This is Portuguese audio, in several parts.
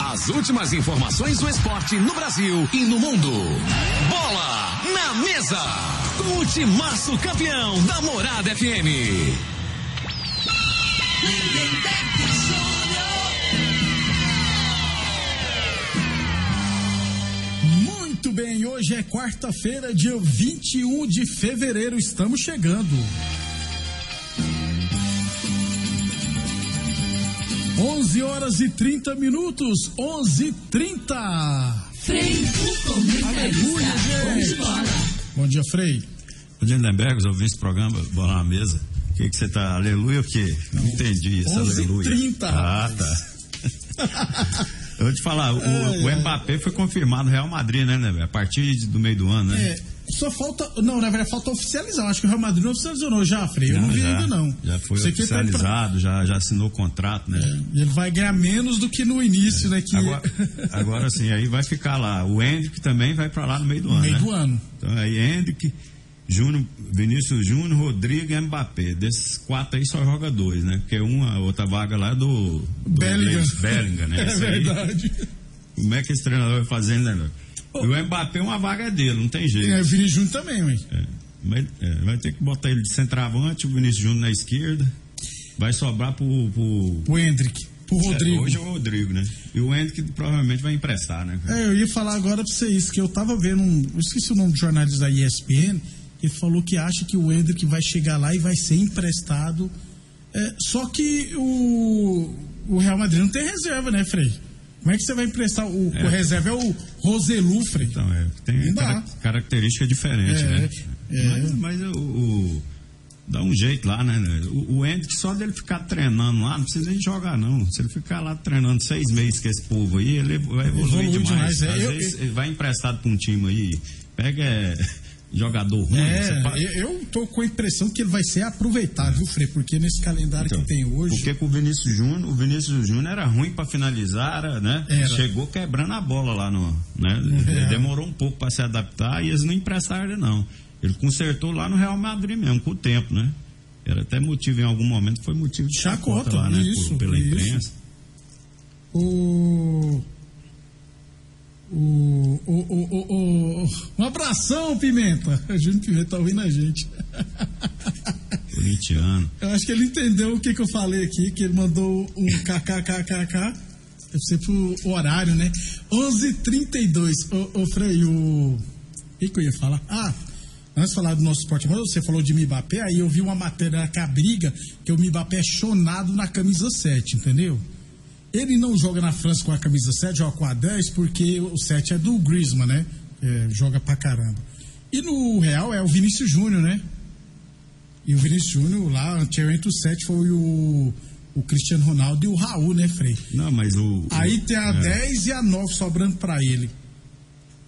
As últimas informações do esporte no Brasil e no mundo. Bola na mesa. Com o campeão da Morada FM. Muito bem, hoje é quarta-feira, dia 21 de fevereiro, estamos chegando. 11 horas e 30 minutos, 11 e 30 Frei, o Aleluia, gente. Bom dia, Frei. Bom dia, Lindenberg, os ouvintes do programa, bola na mesa. O que, que você tá? Aleluia o quê? Não entendi isso, 11 e aleluia. 30, Ah, tá. Eu vou te falar, o, Ai, o. Mbappé foi confirmado no Real Madrid, né, Lindenberg? A partir do meio do ano, né? É, só falta. Não, na verdade, falta oficializar. Acho que o Real Madrid não oficializou, não, já, Frei. Eu não vi já, ainda, não. Já foi aqui tá pra- oficializado, já, já assinou o contrato, né? E Ele vai ganhar menos do que no início, né? Que... Agora, agora sim, aí vai ficar lá. O Hendrick também vai pra lá no meio do no ano, meio né? do ano. Então aí Hendrick, Júnior, Vinícius Júnior, Rodrigo e Mbappé. Desses quatro aí só joga dois, né? Porque uma, outra vaga lá é do, do Bellingham. Bellingham, né? É Esse aí, verdade. como é que esse treinador vai fazer, né? meu? E o Mbappé, uma vaga é dele, não tem jeito. É, o Vini Júnior também, ué. É, mas, é, vai ter que botar ele de centroavante, o Vinícius Júnior na esquerda. Vai sobrar pro. pro O Hendrick, pro Rodrigo. É, hoje é o Rodrigo, né? E o Hendrick provavelmente vai emprestar, né? É, eu ia falar agora pra você isso, que eu tava vendo um. Eu esqueci o nome do jornalista da ESPN, ele falou que acha que o Hendrick vai chegar lá e vai ser emprestado. É, só que o, o Real Madrid não tem reserva, né, Frei? Como é que você vai emprestar? O, É. o reserva é o Roselu, Frei. Então, é, tem cara- característica diferente, É, né? é. Mas, mas o, o- Dá um jeito lá, né? O, o Hendrick, só dele ficar treinando lá, não precisa nem jogar, não. Se ele ficar lá treinando seis meses com esse povo aí, ele vai evoluir Evolui demais. demais, é. Às Eu- vezes ele vai emprestado pra um time aí, pega é, jogador ruim. É, eu- tô com a impressão que ele vai ser aproveitado, viu, Frei? Porque nesse calendário Então, que tem hoje. Porque com o Vinícius Júnior, o Vinícius Júnior era ruim pra finalizar, era, né? Era. Chegou quebrando a bola lá no, né? É. Demorou um pouco pra se adaptar e eles não emprestaram ele não. Ele consertou lá no Real Madrid mesmo, com o tempo, né? Era até motivo em algum momento, foi motivo de Chacota, chacota lá, né? isso, Por- pela isso. imprensa. O. O, o, o, o, o- um abração, Pimenta. O Júnior Pimenta tá ouvindo a gente. Corintiano. Eu acho que ele entendeu o que, que eu falei aqui, que ele mandou um kkkk. Deve ser pro horário, né? 11h32. Ô, ô Frei, o. O que, eu ia falar? Ah, antes de falar do nosso esporte, você falou de Mbappé, aí eu vi uma matéria que a briga, que o Mbappé é chonado na camisa 7, entendeu? Ele não joga na França com a camisa 7, joga com a 10, porque o 7 é do Griezmann, né? É, joga pra caramba. E no Real é o Vinícius Júnior, né? E o Vinícius Júnior lá, anteriormente o 7 foi o, o Cristiano Ronaldo e o Raul, né, Frei? Não, mas o. Aí tem a é. 10 e a 9 sobrando pra ele.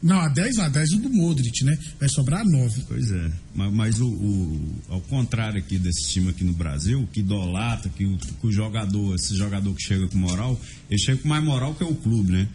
Não, a 10 não, a 10 é do Modric, né? Vai sobrar a 9. Pois é, mas, mas o, o- ao contrário aqui desse time aqui no Brasil, que idolatra, que o, que o jogador, esse jogador que chega com moral, ele chega com mais moral que o clube, né?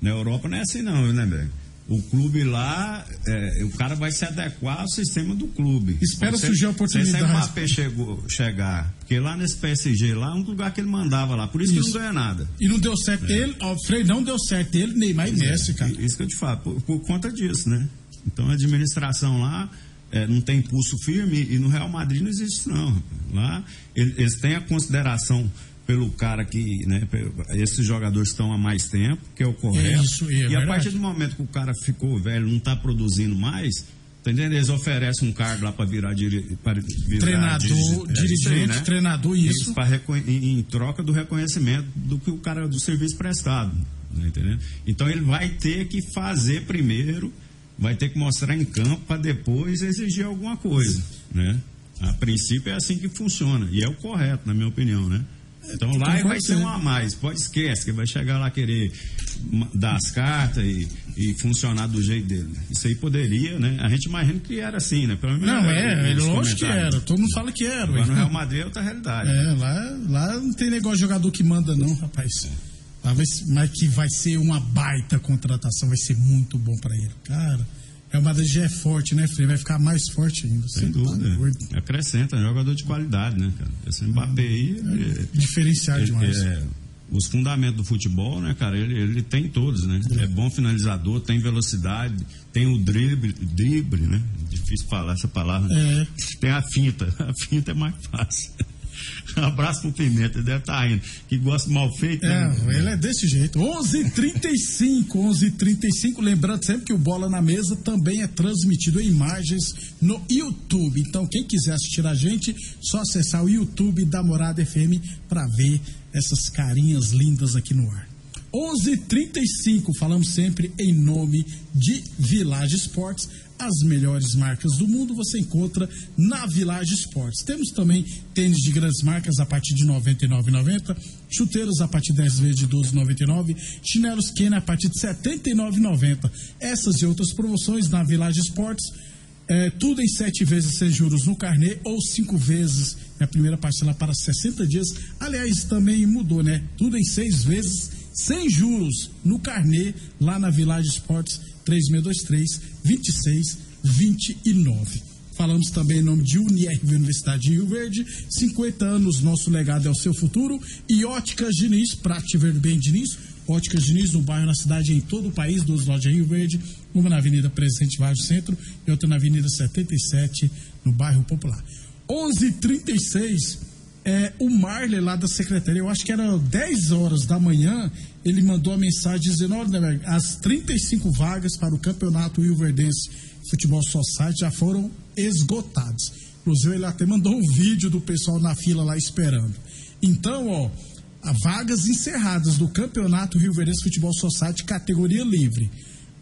Na Europa não é assim não, né, Berg? O clube lá, é, o cara vai se adequar ao sistema do clube. Espera Se- surgir a Se oportunidade. esse Mbappé chegou, chegar, porque lá nesse PSG lá, é um lugar que ele mandava lá, por isso, que Isso. ele não ganha nada. E não deu certo ele, ó, o Frei não deu certo ele, Neymar e Messi, cara. Isso que eu te falo, por, por conta disso, né? Então a administração lá é, não tem pulso firme e no Real Madrid não existe não. Lá ele- eles têm a consideração pelo cara que, né, esses jogadores estão há mais tempo, que é o correto. isso, é e a partir do momento que o cara ficou velho, não está produzindo mais, tá entendendo? Eles oferecem um cargo lá para virar, pra virar Treinador, é, isso aí, dirigente, né? treinador, isso. reco- em, em troca do reconhecimento do que o cara do serviço prestado, né, entendendo? Então ele vai ter que fazer primeiro, vai ter que mostrar em campo para depois exigir alguma coisa, né? A princípio é assim que funciona e é o correto, na minha opinião, né? Então lá Concordo vai ser um a mais, pode esquecer que vai chegar lá querer dar as cartas e, e funcionar do jeito dele. Isso aí poderia, né? A gente imagina que era assim, né? Pelo menos Não, era é, lógico que era. Todo mundo fala que era. Ué. no Real Madrid é outra realidade. É, lá, lá não tem negócio de jogador que manda, não, rapaz. Ser- mas que vai ser uma baita contratação, vai ser muito bom pra ele. Cara, Real Madrid já é forte, né, Frei? Vai ficar mais forte ainda. Sem tá dúvida. doido. Acrescenta, é um jogador de qualidade, né, cara? Esse Mbappé aí. ele- Diferenciar ele- demais. é, os fundamentos do futebol, né, cara, ele, ele tem todos, né? É bom finalizador, tem velocidade, tem o drible, drible, né? Difícil falar essa palavra. É. Tem a finta, a finta é mais fácil. Abraço pro Pimenta, deve estar tá. Que gosta mal feito, É, né? ele é desse jeito. 11:35, 11:35. Lembrando sempre que o Bola na Mesa também é transmitido em imagens no YouTube. Então, quem quiser assistir a gente, só acessar o YouTube da Morada FM para ver essas carinhas lindas aqui no ar. 11:35. Falamos sempre em nome de Village Sports. As melhores marcas do mundo você encontra na Village Sports. Temos também tênis de grandes marcas a partir de R$ 99,90, chuteiros a partir de 10 vezes de R$ 12,99, chinelos Kenner a partir de R$ 79,90. Essas e outras promoções na Village Sports. É, tudo em sete vezes sem juros no carnê ou cinco vezes na primeira parcela para 60 dias. Aliás, também mudou, né? Tudo em seis vezes sem juros no carnê lá na Village Sports 3623 2629. Falamos também em nome de Unirv Universidade de Rio Verde, 50 anos, nosso legado é o seu futuro. E Óticas Diniz, pra te ver bem, Diniz. Óticas Diniz, no bairro, na cidade, em todo o país, duas lojas em Rio Verde, uma na Avenida Presidente Vargas Centro e outra na Avenida 77, no bairro Popular. 11:36 é, o Marley lá da secretaria, eu acho que era 10 horas da manhã, ele mandou a mensagem dizendo: olha, as 35 vagas para o campeonato Rio Verdense Futebol Society já foram esgotadas. Inclusive, ele até mandou um vídeo do pessoal na fila lá esperando. Então, ó, vagas encerradas do campeonato Rio Verdense Futebol Society, categoria livre.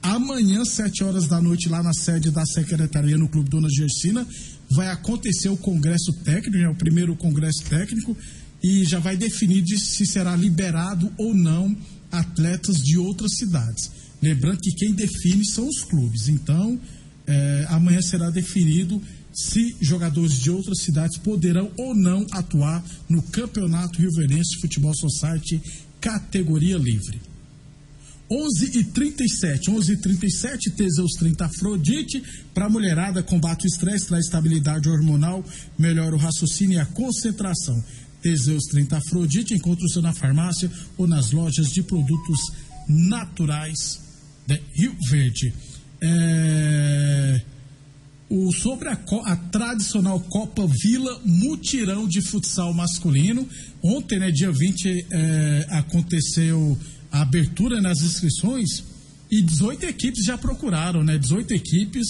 Amanhã, 7 horas da noite, lá na sede da secretaria no Clube Dona Gersina, vai acontecer o congresso técnico, é o primeiro congresso técnico, e já vai definir de se será liberado ou não atletas de outras cidades. Lembrando que quem define são os clubes. Então, é, amanhã será definido se jogadores de outras cidades poderão ou não atuar no Campeonato Rio Verense Futebol Society categoria livre. 11 e 37, 11 e 37, Teseus 30 Afrodite, para mulherada, combate o estresse, traz estabilidade hormonal, melhora o raciocínio e a concentração. Teseus 30 Afrodite, encontra o seu na farmácia ou nas lojas de produtos naturais de Rio Verde. É... O, sobre a, a, tradicional Copa Vila Mutirão de Futsal Masculino. Ontem, né, dia 20, é, aconteceu a abertura nas inscrições e 18 equipes já procuraram, né? 18 equipes.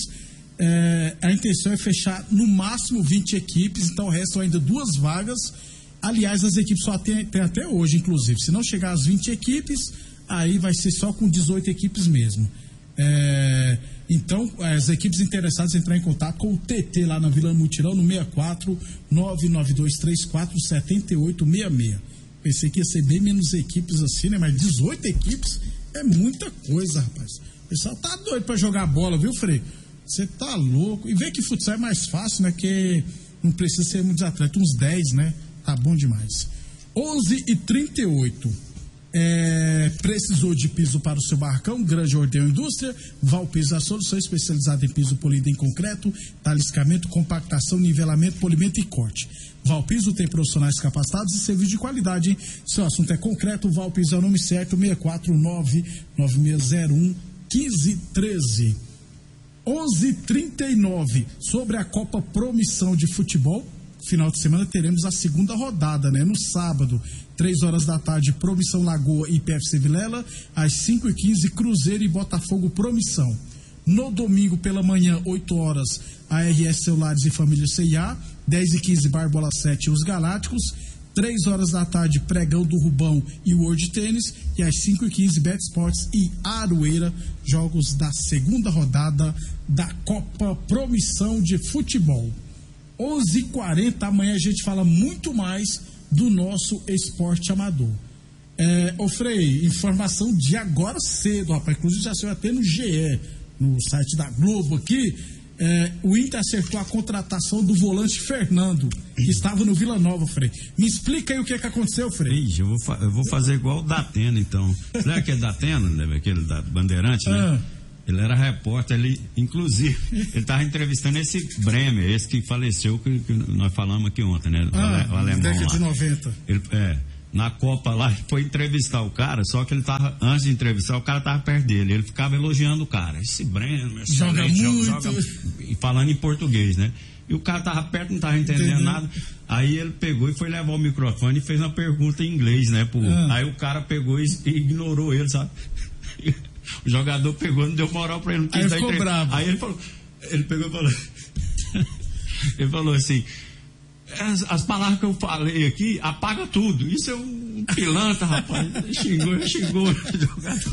É, a intenção é fechar no máximo 20 equipes, então restam ainda duas vagas. Aliás, as equipes só tem, tem até hoje, inclusive. Se não chegar às 20 equipes, aí vai ser só com 18 equipes mesmo. É, então, as equipes interessadas entrar em contato com o TT lá na Vila Mutirão no 64 99234 7866. Pensei que ia ser bem menos equipes assim, né? Mas 18 equipes é muita coisa, rapaz. O pessoal tá doido pra jogar bola, viu, Frei? Você tá louco. E vê que futsal é mais fácil, né? Que não precisa ser muitos atletas, uns 10, né? Tá bom demais. 11 e 38. É, precisou de piso para o seu barracão? Grande Ordem Indústria. Valpiso, a solução especializada em piso polido em concreto, taliscamento, compactação, nivelamento, polimento e corte. Valpiso tem profissionais capacitados e serviço de qualidade. Seu assunto é concreto, Valpiso é o nome certo, 649-9601 1513. 11:39 sobre a Copa Promissão de Futebol. Final de semana teremos a segunda rodada, né? No sábado, 3 horas da tarde, Promissão Lagoa e PFC Vilela. Às 5 e 15 Cruzeiro e Botafogo Promissão. No domingo pela manhã, 8 horas, ARS Celulares e Família CIA. 10 e 15 Barbola 7 Os Galácticos. 3 horas da tarde, Pregão do Rubão e World Tênis. E às 5 e 15 Bet Sports e Aroeira, jogos da segunda rodada da Copa Promissão de Futebol. 11:40 amanhã a gente fala muito mais do nosso esporte amador. É, ô Frei, informação de agora cedo, rapaz. Inclusive já saiu até no GE, no site da Globo aqui. É, o Inter acertou a contratação do volante Fernando, que estava no Vila Nova, Frei. Me explica aí o que, que aconteceu, Frei. Ixi, eu vou, eu vou fazer igual o Datena, então. Lembra aquele Datena, né? aquele da Bandeirante, né? Ah. Ele era repórter, ele, inclusive, ele estava entrevistando esse Bremer, esse que faleceu, que, que nós falamos aqui ontem, né? O, Ah, o alemão lá. de 90. Ele, é, na Copa lá, foi entrevistar o cara, só que ele tava, antes de entrevistar, o cara tava perto dele. Ele ficava elogiando o cara. Esse Breno, esse Joga muito. joga, e falando em português, né? E o cara tava perto, não tava entendendo Entendeu? nada. Aí ele pegou e foi levar o microfone e fez uma pergunta em inglês, né? Pro, Ah. Aí o cara pegou e, e ignorou ele, sabe? O jogador pegou, não deu moral pra ele, não quis Aí ficou bravo. Aí ele falou, ele pegou e falou, ele falou assim, as, as palavras que eu falei aqui, apaga tudo. Isso é um pilantra, rapaz. Xingou, xingou.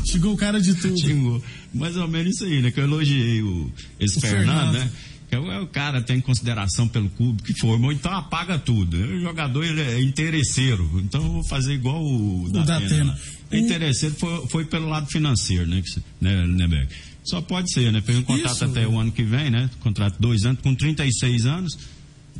Chegou o cara de tudo. Xingou. Mais ou menos isso aí, né? Que eu elogiei o, esse O Fernando, Fernando. né? É o, o cara tem consideração pelo clube que formou, então apaga tudo. O jogador ele é interesseiro, então eu vou fazer igual o, Datena. Datena. O- É interesseiro foi, foi pelo lado financeiro, né, né, né, Beck? Só pode ser, né? Fez um contrato Isso. até o ano que vem, né? Contrato dois anos, com 36 anos.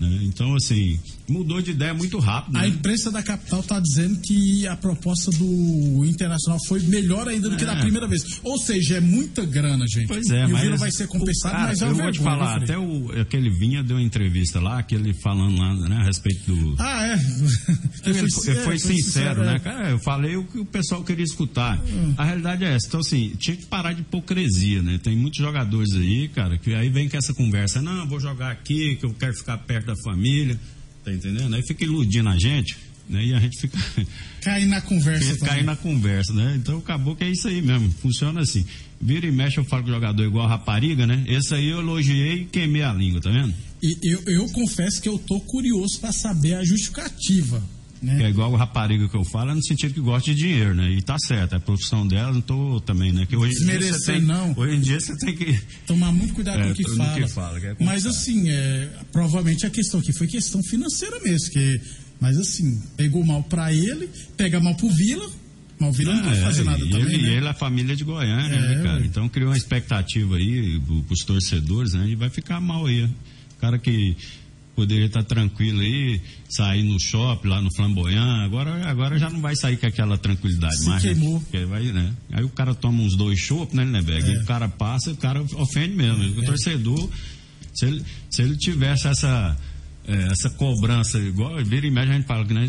Né? Então, assim, mudou de ideia muito rápido. A Né? imprensa da capital está dizendo que a proposta do Internacional foi melhor ainda do que É. da primeira vez. Ou seja, é muita grana, gente. Pois é, e mas. o Vila vai ser compensado, cara, mas é Eu vou te falar, até o, aquele Vinha deu uma entrevista lá, aquele falando lá, né, a respeito do. Ah, é. Ele foi, é, foi sincero, né? é. Cara, eu falei o que o pessoal queria escutar. A realidade é essa. Então, assim, tinha que parar de hipocrisia, né? Tem muitos jogadores aí, cara, que aí vem com essa conversa. Não, vou jogar aqui, que eu quero ficar perto da família. Tá entendendo? Aí fica iludindo a gente, né? E a gente fica. Cai na conversa. Cair na conversa, né? Então acabou que é isso aí mesmo. Funciona assim. Vira e mexe, eu falo com o jogador igual rapariga, né? Esse aí eu elogiei e queimei a língua, tá vendo? E eu, eu confesso que eu tô curioso para saber a justificativa. Que Né? é igual a rapariga que eu falo, é no sentido que gosta de dinheiro, né? E tá certo, é a profissão dela, não tô também, né? Que hoje Desmerecer, tem, não. Hoje em dia você tem que. Tomar muito cuidado É, com o que fala. que fala, que é mas assim, é, provavelmente a questão aqui foi questão financeira mesmo. Que, mas assim, pegou mal para ele, pega mal pro Vila. Mas o Vila não Ah, pode é, fazer nada e também. ele, né? e ele é a família de Goiânia, É, né, cara? Então criou uma expectativa aí pro- pros torcedores, né? E vai ficar mal aí. O cara que poderia estar tranquilo aí, sair no shopping, lá no Flamboyant, agora, agora já não vai sair com aquela tranquilidade Se mais. né? queimou. Porque vai, né? Aí o cara toma uns dois chopps, né, Lindeberg? É. E o cara passa, o cara ofende mesmo. O torcedor, se ele, se ele tivesse essa. é, essa cobrança, igual vira e mexe, a gente fala que né,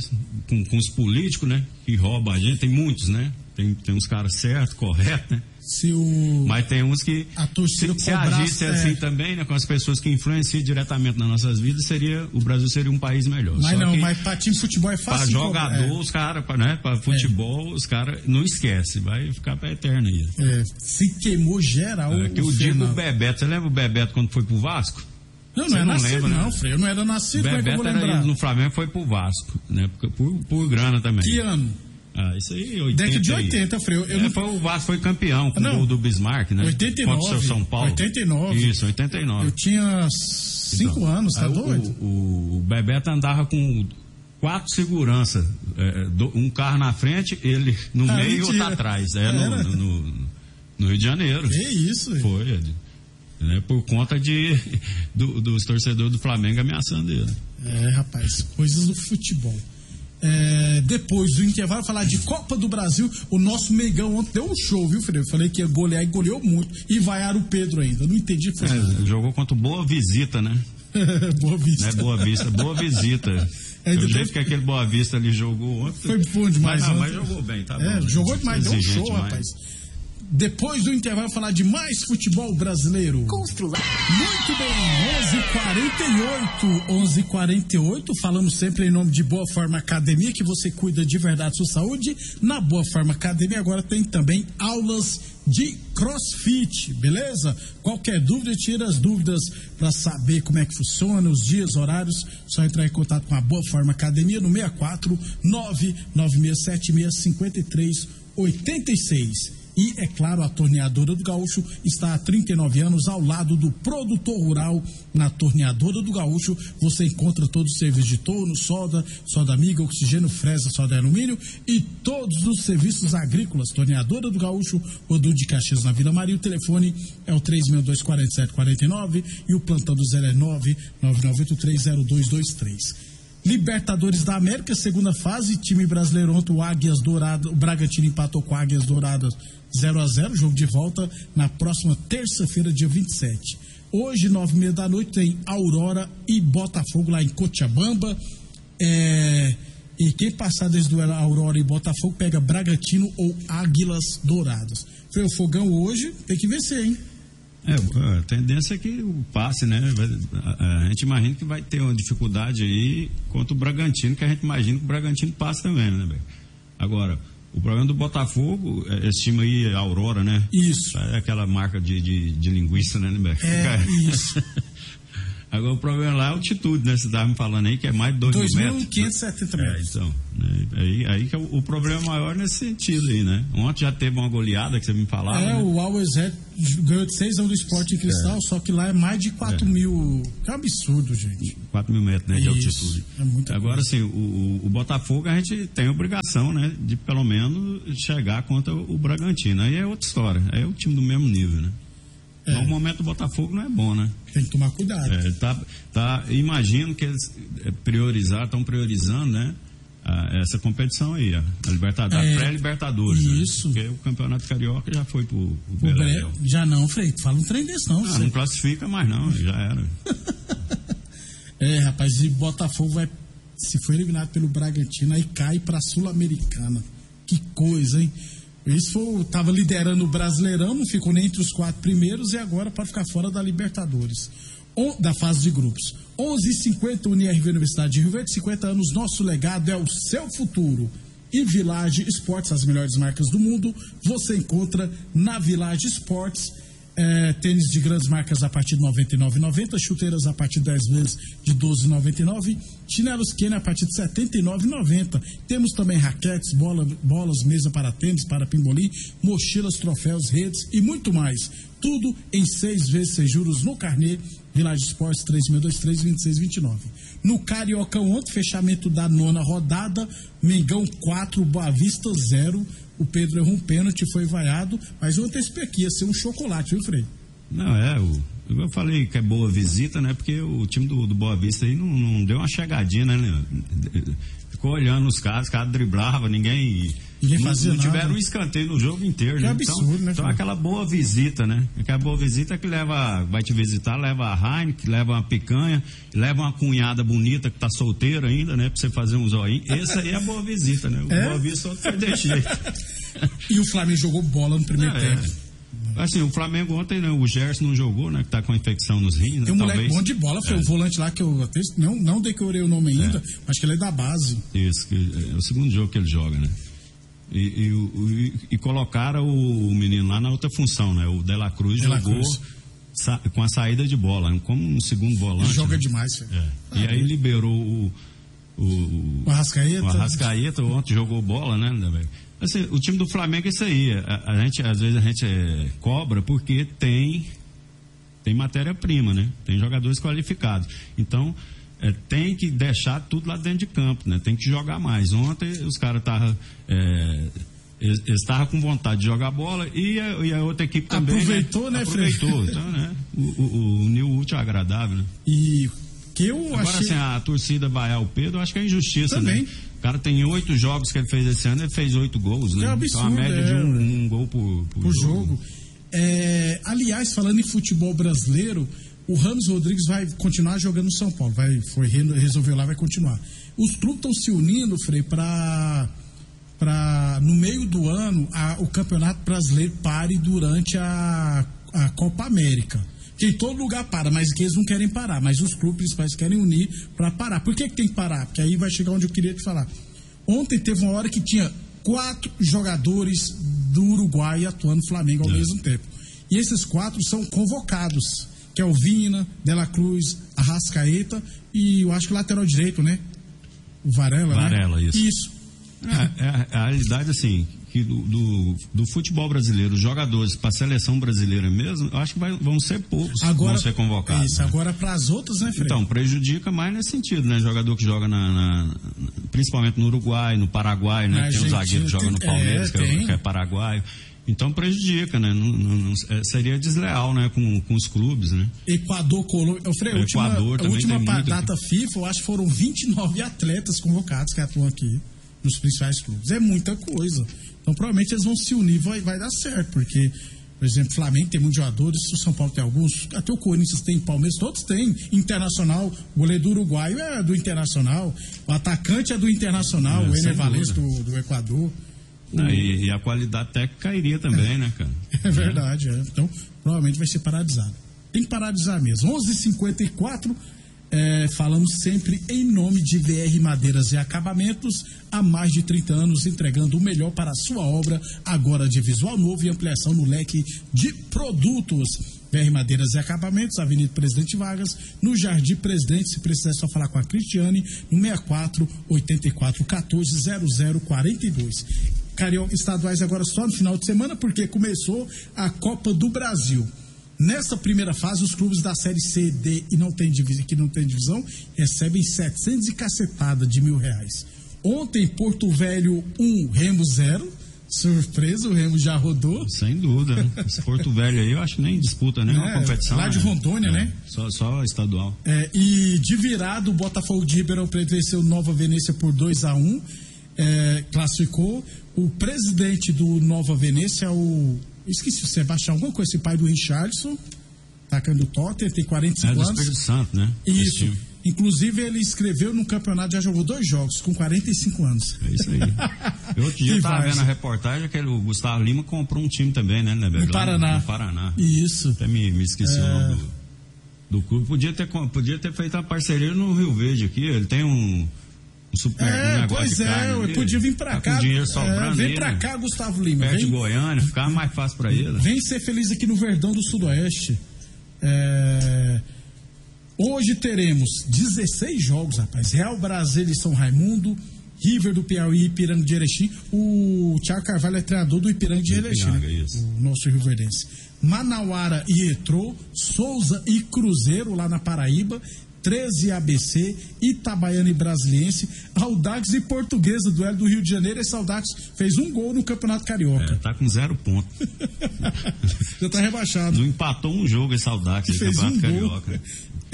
com, com os políticos, né? Que roubam a gente, tem muitos, né? Tem, tem uns caras certos, corretos, né? Se o. Mas tem uns que. A torcida se, se agisse é. assim também, né? Com as pessoas que influenciam diretamente nas nossas vidas, seria, o Brasil seria um país melhor. Mas Só não, mas pra time de futebol é fácil. jogador, cobrar, os caras, né? Pra futebol, os caras não esquece, vai ficar pra eterno aí. É, é, se queimou geral. É, que o Diego Fernando. Bebeto, você lembra o Bebeto quando foi pro Vasco? Não, não é não nascido, lembra, né? não, Frei. Eu não era O nascido, como é que eu Bebeto vou era lembrar? no Flamengo foi pro Vasco, né? Por, por grana também. Que ano? Ah, isso aí, 80 Década de aí. 80, Frei. Eu, É, não- foi, o Vasco foi campeão com Não. o gol do Bismarck, né? 89. Contra o seu São Paulo. 89. Isso, 89. Eu tinha cinco Então, anos, tá aí doido? O, o, o Bebeto andava com quatro segurança, é, um carro na frente, ele no Ah, meio e outro atrás. É, no, no, no- Rio de Janeiro. Que isso. Foi, Ed. Né, por conta de, do- dos torcedores do Flamengo ameaçando ele. É, rapaz, coisas do futebol. É, depois do intervalo, falar de Copa do Brasil. O nosso Megão ontem deu um show, viu, Felipe? Falei que ia golear e goleou muito. E vaiar o Pedro ainda. Não entendi. Foi É, jogou contra Boa Visita, né? Boa vista. Não é Boa Vista, Boa Visita. É, o depois- jeito que aquele Boa Vista ali jogou ontem. Foi bom demais Mas, não, mas jogou bem, tá bom. É, né? jogou demais, deu um show, demais. rapaz. Depois do intervalo, falar de mais futebol brasileiro. Constrular. Muito bem, 11:48, 11:48. Falamos sempre em nome de Boa Forma Academia, que você cuida de verdade sua saúde. Na Boa Forma Academia agora tem também aulas de CrossFit, beleza? Qualquer dúvida, tira as dúvidas para saber como é que funciona, os dias, horários. Só entrar em contato com a Boa Forma Academia no 64 99676 53 86. E, é claro, a Torneadora do Gaúcho está há 39 anos ao lado do produtor rural. Na Torneadora do Gaúcho você encontra todos os serviços de torno, solda, solda amiga, oxigênio, fresa, solda de alumínio e todos os serviços agrícolas. Torneadora do Gaúcho, Rodul de Caxias na Vila Maria. O telefone é o 362-4749 e o plantão do 09 99830223. Libertadores da América, segunda fase, time brasileiro ontem, o Águias Douradas, o Bragantino empatou com Águias Douradas 0 a 0 jogo de volta na próxima terça-feira, dia 27. Hoje, nove e meia da noite, tem Aurora e Botafogo lá em Cochabamba. É, E quem passar desde o Aurora e Botafogo pega Bragantino ou Águilas Douradas. Foi o Fogão hoje, tem que vencer, hein? É, a tendência é que o passe, né? A, gente imagina que vai ter uma dificuldade aí contra o Bragantino, que a gente imagina que o Bragantino passe também, né, velho? Agora, o problema do Botafogo, é, esse time aí, Aurora, né? Isso. É aquela marca de, de, de linguiça, né, né É, isso. Agora o problema lá é a altitude, né? Você estava me falando aí que é mais de 2 mil metros. 2.570 metros. É, então, né? aí, aí que é o, o, problema maior nesse sentido aí, né? Ontem já teve uma goleada que você me falava. É, né? o Always Red ganhou de 6 do esporte em cristal, é. só que lá é mais de 4 é. mil. É um absurdo, gente. 4 mil metros, né? De Isso, altitude. É muita Agora, coisa. assim, o, o, Botafogo a gente tem a obrigação, né? De pelo menos chegar contra o Bragantino. Aí é outra história. Aí é o time do mesmo nível, né? É. No momento o Botafogo não é bom, né? Tem que tomar cuidado. É, tá, tá, imagino que eles é, priorizar, estão priorizando, né? A, essa competição aí, a, a Libertadores, é, pré-Libertadores. Né? Isso. Né? Porque o Campeonato Carioca já foi pro, pro Bre... Já não, Frei, fala um trem desse não. Ah, não classifica mais não, já era. é, rapaz, e Botafogo vai, se for eliminado pelo Bragantino, aí cai pra Sul-Americana. Que coisa, hein? Isso estava liderando o Brasileirão, não ficou nem entre os quatro primeiros e agora para ficar fora da Libertadores, da fase de grupos. 11:50 Unirv Universidade de Rio Verde, 50 anos, nosso legado é o seu futuro. E Village Esportes, as melhores marcas do mundo, você encontra na Village Esportes é, tênis de grandes marcas a partir de R$ 99,90, chuteiras a partir de 10 vezes de R$ 12,99, chinelos Kenner a partir de R$ 79,90. Temos também raquetes, bola, bolas, mesa para tênis, para pimbolim, mochilas, troféus, redes e muito mais. Tudo em seis vezes sem juros no carnê Village Esportes 3623-2629. No Cariocão ontem, fechamento da nona rodada, Mengão 4, Boa Vista 0 o Pedro errou um pênalti, foi vaiado, mas eu antecipei aqui, ia ser um chocolate, viu, Frei? Não, é, o, eu falei que é boa visita, né? Porque o time do, do Boa Vista aí não, não deu uma chegadinha, né? Ficou olhando os caras, os caras driblavam, ninguém. Ninguém fazia não, não tiveram um escanteio no jogo inteiro, que né? absurdo, então, né? Então aquela boa visita, né? Aquela boa visita que leva, vai te visitar, leva a Heineken, leva uma picanha, leva uma cunhada bonita que tá solteira ainda, né? Pra você fazer um zoinho. Essa aí é a boa visita, né? O É? Boa Vista só foi desse jeito. E o Flamengo jogou bola no primeiro É, tempo. Assim, o Flamengo ontem, né, o Gerson não jogou, né? Que tá com infecção nos rins, né, Tem um moleque talvez. bom de bola, foi É. o volante lá que eu até não, não decorei o nome ainda, acho que ele é da base. Isso, que é o segundo jogo que ele joga, né? E, e, e- e colocaram o, menino lá na outra função, né? O Dela Cruz De La jogou Cruz. sa- com a saída de bola, como um segundo volante. Ele joga né? demais. É. E aí liberou o, o, o, O Arrascaeta. o Arrascaeta, ontem jogou bola, né, né? Assim, o time do Flamengo é isso aí. A, a gente, às vezes, a gente é, cobra porque tem, tem matéria-prima, né? Tem jogadores qualificados. Então, é, tem que deixar tudo lá dentro de campo, né? Tem que jogar mais. Ontem os caras estavam. É, eles eles estavam com vontade de jogar bola e a, e a outra equipe também. Aproveitou, né, Fred? Aproveitou, então, né? O, o, o Nil útil ao agradável, né? E que eu Agora, achei. assim, a torcida vaiar o Pedro, eu acho que é injustiça, Também. né? O cara tem oito jogos que ele fez esse ano, ele fez oito gols, né? É então, absurdo, a média de é. um, um gol por, por o jogo. É, aliás, falando em futebol brasileiro, o Ramos Rodrigues vai continuar jogando no São Paulo. Vai, foi, re- resolveu lá, vai continuar. Os clubes estão se unindo, Frei, para para no meio do ano a- o Campeonato Brasileiro pare durante a, a Copa América. Que em todo lugar para, mas que eles não querem parar. Mas os clubes principais querem unir para parar. Por que, que tem que parar? Porque aí vai chegar onde eu queria te falar. Ontem teve uma hora que tinha quatro jogadores do Uruguai atuando no Flamengo ao É. mesmo tempo. E esses quatro são convocados, que é o Vina, Dela Cruz, Arrascaeta e eu acho que o lateral direito, né? O Varela, né? Varela, isso. Isso. É, é, a realidade, assim, que do, do, do futebol brasileiro, os jogadores para a seleção brasileira mesmo, eu acho que vai- vão ser poucos Agora, vão ser convocados. Isso, né? agora para as outras, né, Fred? Então, prejudica mais nesse sentido, né? Jogador que joga na, na- principalmente no Uruguai, no Paraguai, né? Tem um zagueiro que joga no tem- Palmeiras, é, que, é, que é paraguaio. Então prejudica, né? Não- não- é, seria desleal, né? Com, com os clubes, né? Equador, Colômbia. Eu falei, a última, Equador a última muita- data FIFA, eu acho que foram 29 atletas convocados que atuam aqui nos principais clubes. É muita coisa. Então, provavelmente eles vão se unir, vai, vai dar certo, porque Por exemplo, Flamengo tem muitos jogadores, o São Paulo tem alguns, até o Corinthians tem, Palmeiras, todos têm. Internacional, o goleiro do Uruguai é do Internacional, o atacante é do Internacional, É, o Ener Valencia do, do Equador. Não, e, e a qualidade técnica cairia também, né, cara? É verdade, é. então provavelmente vai ser paralisado. Tem que paralisar mesmo. 11:54 é, falamos sempre em nome de VR Madeiras e Acabamentos, há mais de 30 anos entregando o melhor para a sua obra, agora de visual novo e ampliação no leque de produtos. VR Madeiras e Acabamentos, Avenida Presidente Vargas, no Jardim Presidente, se precisar é só falar com a Cristiane, no 64 84 14 0042. Carioca estaduais agora só no final de semana, porque começou a Copa do Brasil. Nessa primeira fase, os clubes da Série C, D e não tem divisão, que não tem divisão, recebem 700 e cacetada de mil reais. Ontem, Porto Velho 1, Remo 0. Surpresa, o Remo já rodou. Sem dúvida. Né? Esse Porto Velho aí, eu acho que nem disputa nenhuma É, competição. lá de né? Rondônia, É, né? Só, só estadual. É, e de virado, o Botafogo de Ribeirão Preto venceu Nova Venécia por 2 a 1 é, classificou. O presidente do Nova Venécia é o. Esqueci o Sebastião, alguma coisa, esse pai do Richardson, atacando o Tottenham, tem 45 É do anos. Espírito Santo, né? Isso. Inclusive, ele escreveu no campeonato, já jogou dois jogos, com 45 anos. É isso aí. Eu outro dia Que eu tava várzea. vendo a reportagem que o Gustavo Lima comprou um time também, né? né No Paraná. No Paraná. Isso. Até me, me esqueci É. o nome do, do clube. Podia ter, podia ter feito uma parceria no Rio Verde aqui. Ele tem um super É, negócio pois de é, carne podia vir pra tá cá. Dinheiro é, sobrando vem aí, pra né? cá, Gustavo Lima. Perto de Vem, Goiânia, ficava mais fácil pra ele. Vem ser feliz aqui no Verdão do Sudoeste. É, Hoje teremos 16 jogos, rapaz. Real Brasília e São Raimundo, River do Piauí e Ipiranga de Erechim. O Thiago Carvalho é treinador do Ipiranga de Erechim, né? o nosso riverdense. Manauara e Etrô, Souza e Cruzeiro lá na Paraíba. 13 ABC, Itabaiana e Brasiliense, Audax e Portuguesa, duelo do Rio de Janeiro. Esse Audax fez um gol no Campeonato É, Carioca. tá com zero ponto. Já tá rebaixado. Não empatou um jogo esse Audax E esse fez campeonato um gol. carioca.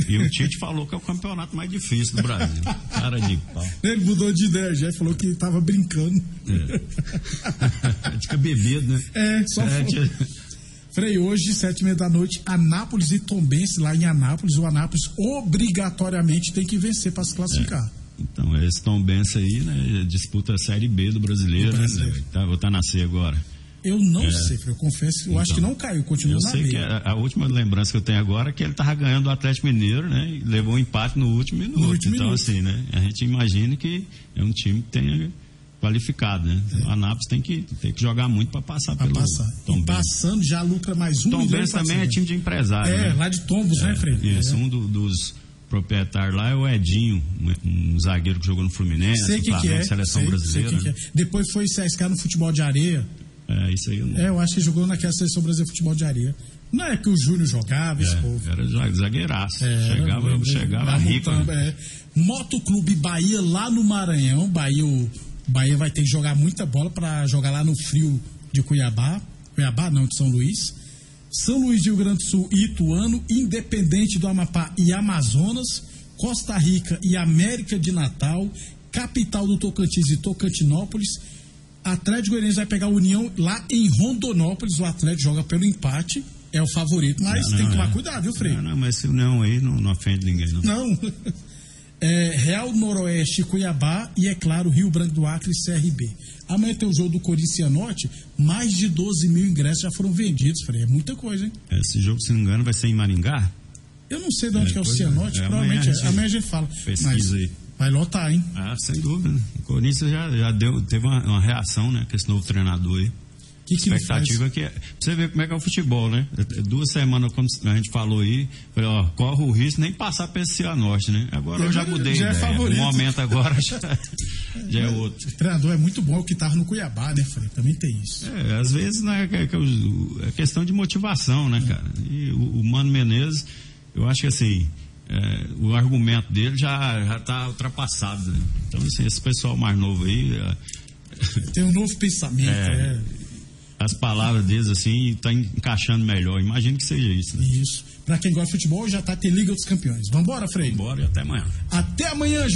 E o Tite falou que é o campeonato mais difícil do Brasil. Cara de pau. Ele mudou de ideia já falou que tava brincando. É. Fica bebido, né? É, só É, Frei, hoje, sete e meia da noite, Anápolis e Tombense, lá em Anápolis. O Anápolis obrigatoriamente tem que vencer para se classificar. Então, esse Tom Benz aí, né? Disputa a Série B do brasileiro, Do brasileiro. né? Tá, vou tá na C agora. Eu não sei, Frei, eu confesso, eu acho que não caiu, continua É. Eu na sei B. que a, a última lembrança que eu tenho agora é que ele tava ganhando do Atlético Mineiro, né? E levou um empate no último minuto. No último então, minuto. assim, né? A gente imagina que é um time que tenha qualificado, né? O Anápolis tem que, tem que jogar muito para passar É. Pra pelo passar. Tom e passando já lucra mais um Tom Benz também é 400. time de empresário, É, né? lá de Tombos, né, Frei? Isso, É. um do- dos proprietários lá é o Edinho, um, um zagueiro que jogou no Fluminense, Sei que Flamengo, é. seleção sei, brasileira. sei quem que é. Depois foi CSK no futebol de areia. É, isso aí eu não. É, eu acho que jogou naquela seleção brasileira futebol de areia. Não é que o Júnior jogava, esse povo. É, era za- zagueiraço. É, chegava era- chegava era rico. né? é. Motoclube Bahia lá no Maranhão. Bahia, o Bahia vai ter que jogar muita bola para jogar lá no frio de Cuiabá. Cuiabá, não, de São Luís. São Luís de Rio Grande do Sul e Ituano, Independente do Amapá e Amazonas, Costa Rica e América de Natal, capital do Tocantins e Tocantinópolis. Atlético Goianiense vai pegar a União lá em Rondonópolis. O Atlético joga pelo empate, é o favorito, mas Não, tem que tomar é. cuidado, viu, Frei? Não, não, mas esse não aí não, não ofende ninguém, não. Não. É, Real Noroeste, Cuiabá e, é claro, Rio Branco do Acre e CRB. Amanhã tem o jogo do Corinthians e Cianorte. Mais de 12 mil ingressos já foram vendidos, Frei. É muita coisa, hein? Esse jogo, se não me engano, vai ser em Maringá? Eu não sei de onde É, que é o pois é. É, provavelmente amanhã a é. amanhã a gente fala. pesquisa Mas aí. vai lotar, hein? Ah, sem dúvida. O Corinthians já, já deu, teve uma, uma reação, né, com esse novo treinador aí. Que, que expectativa que é. Você ver como é que é o futebol, né? Duas semanas, quando a gente falou aí, falei, ó, corre o risco nem passar pra esse Cianorte, né? Agora eu já mudei. Já é ideia. favorito. O momento agora já, já é outro. O treinador é muito bom, o que tava no Cuiabá, né, Frei? Também tem isso. É, às vezes né, é, questão de motivação, né, cara? E o, o Mano Menezes, eu acho que assim, é, o argumento dele já, já tá ultrapassado, né? Então, assim, esse pessoal mais novo aí, é, Tem um novo pensamento, É. as palavras deles, assim, tá encaixando melhor. Imagino que seja isso, né? Isso. Pra quem gosta de futebol, já tá tem Liga dos Campeões. Vambora, Frei? Bora e até amanhã. Até amanhã,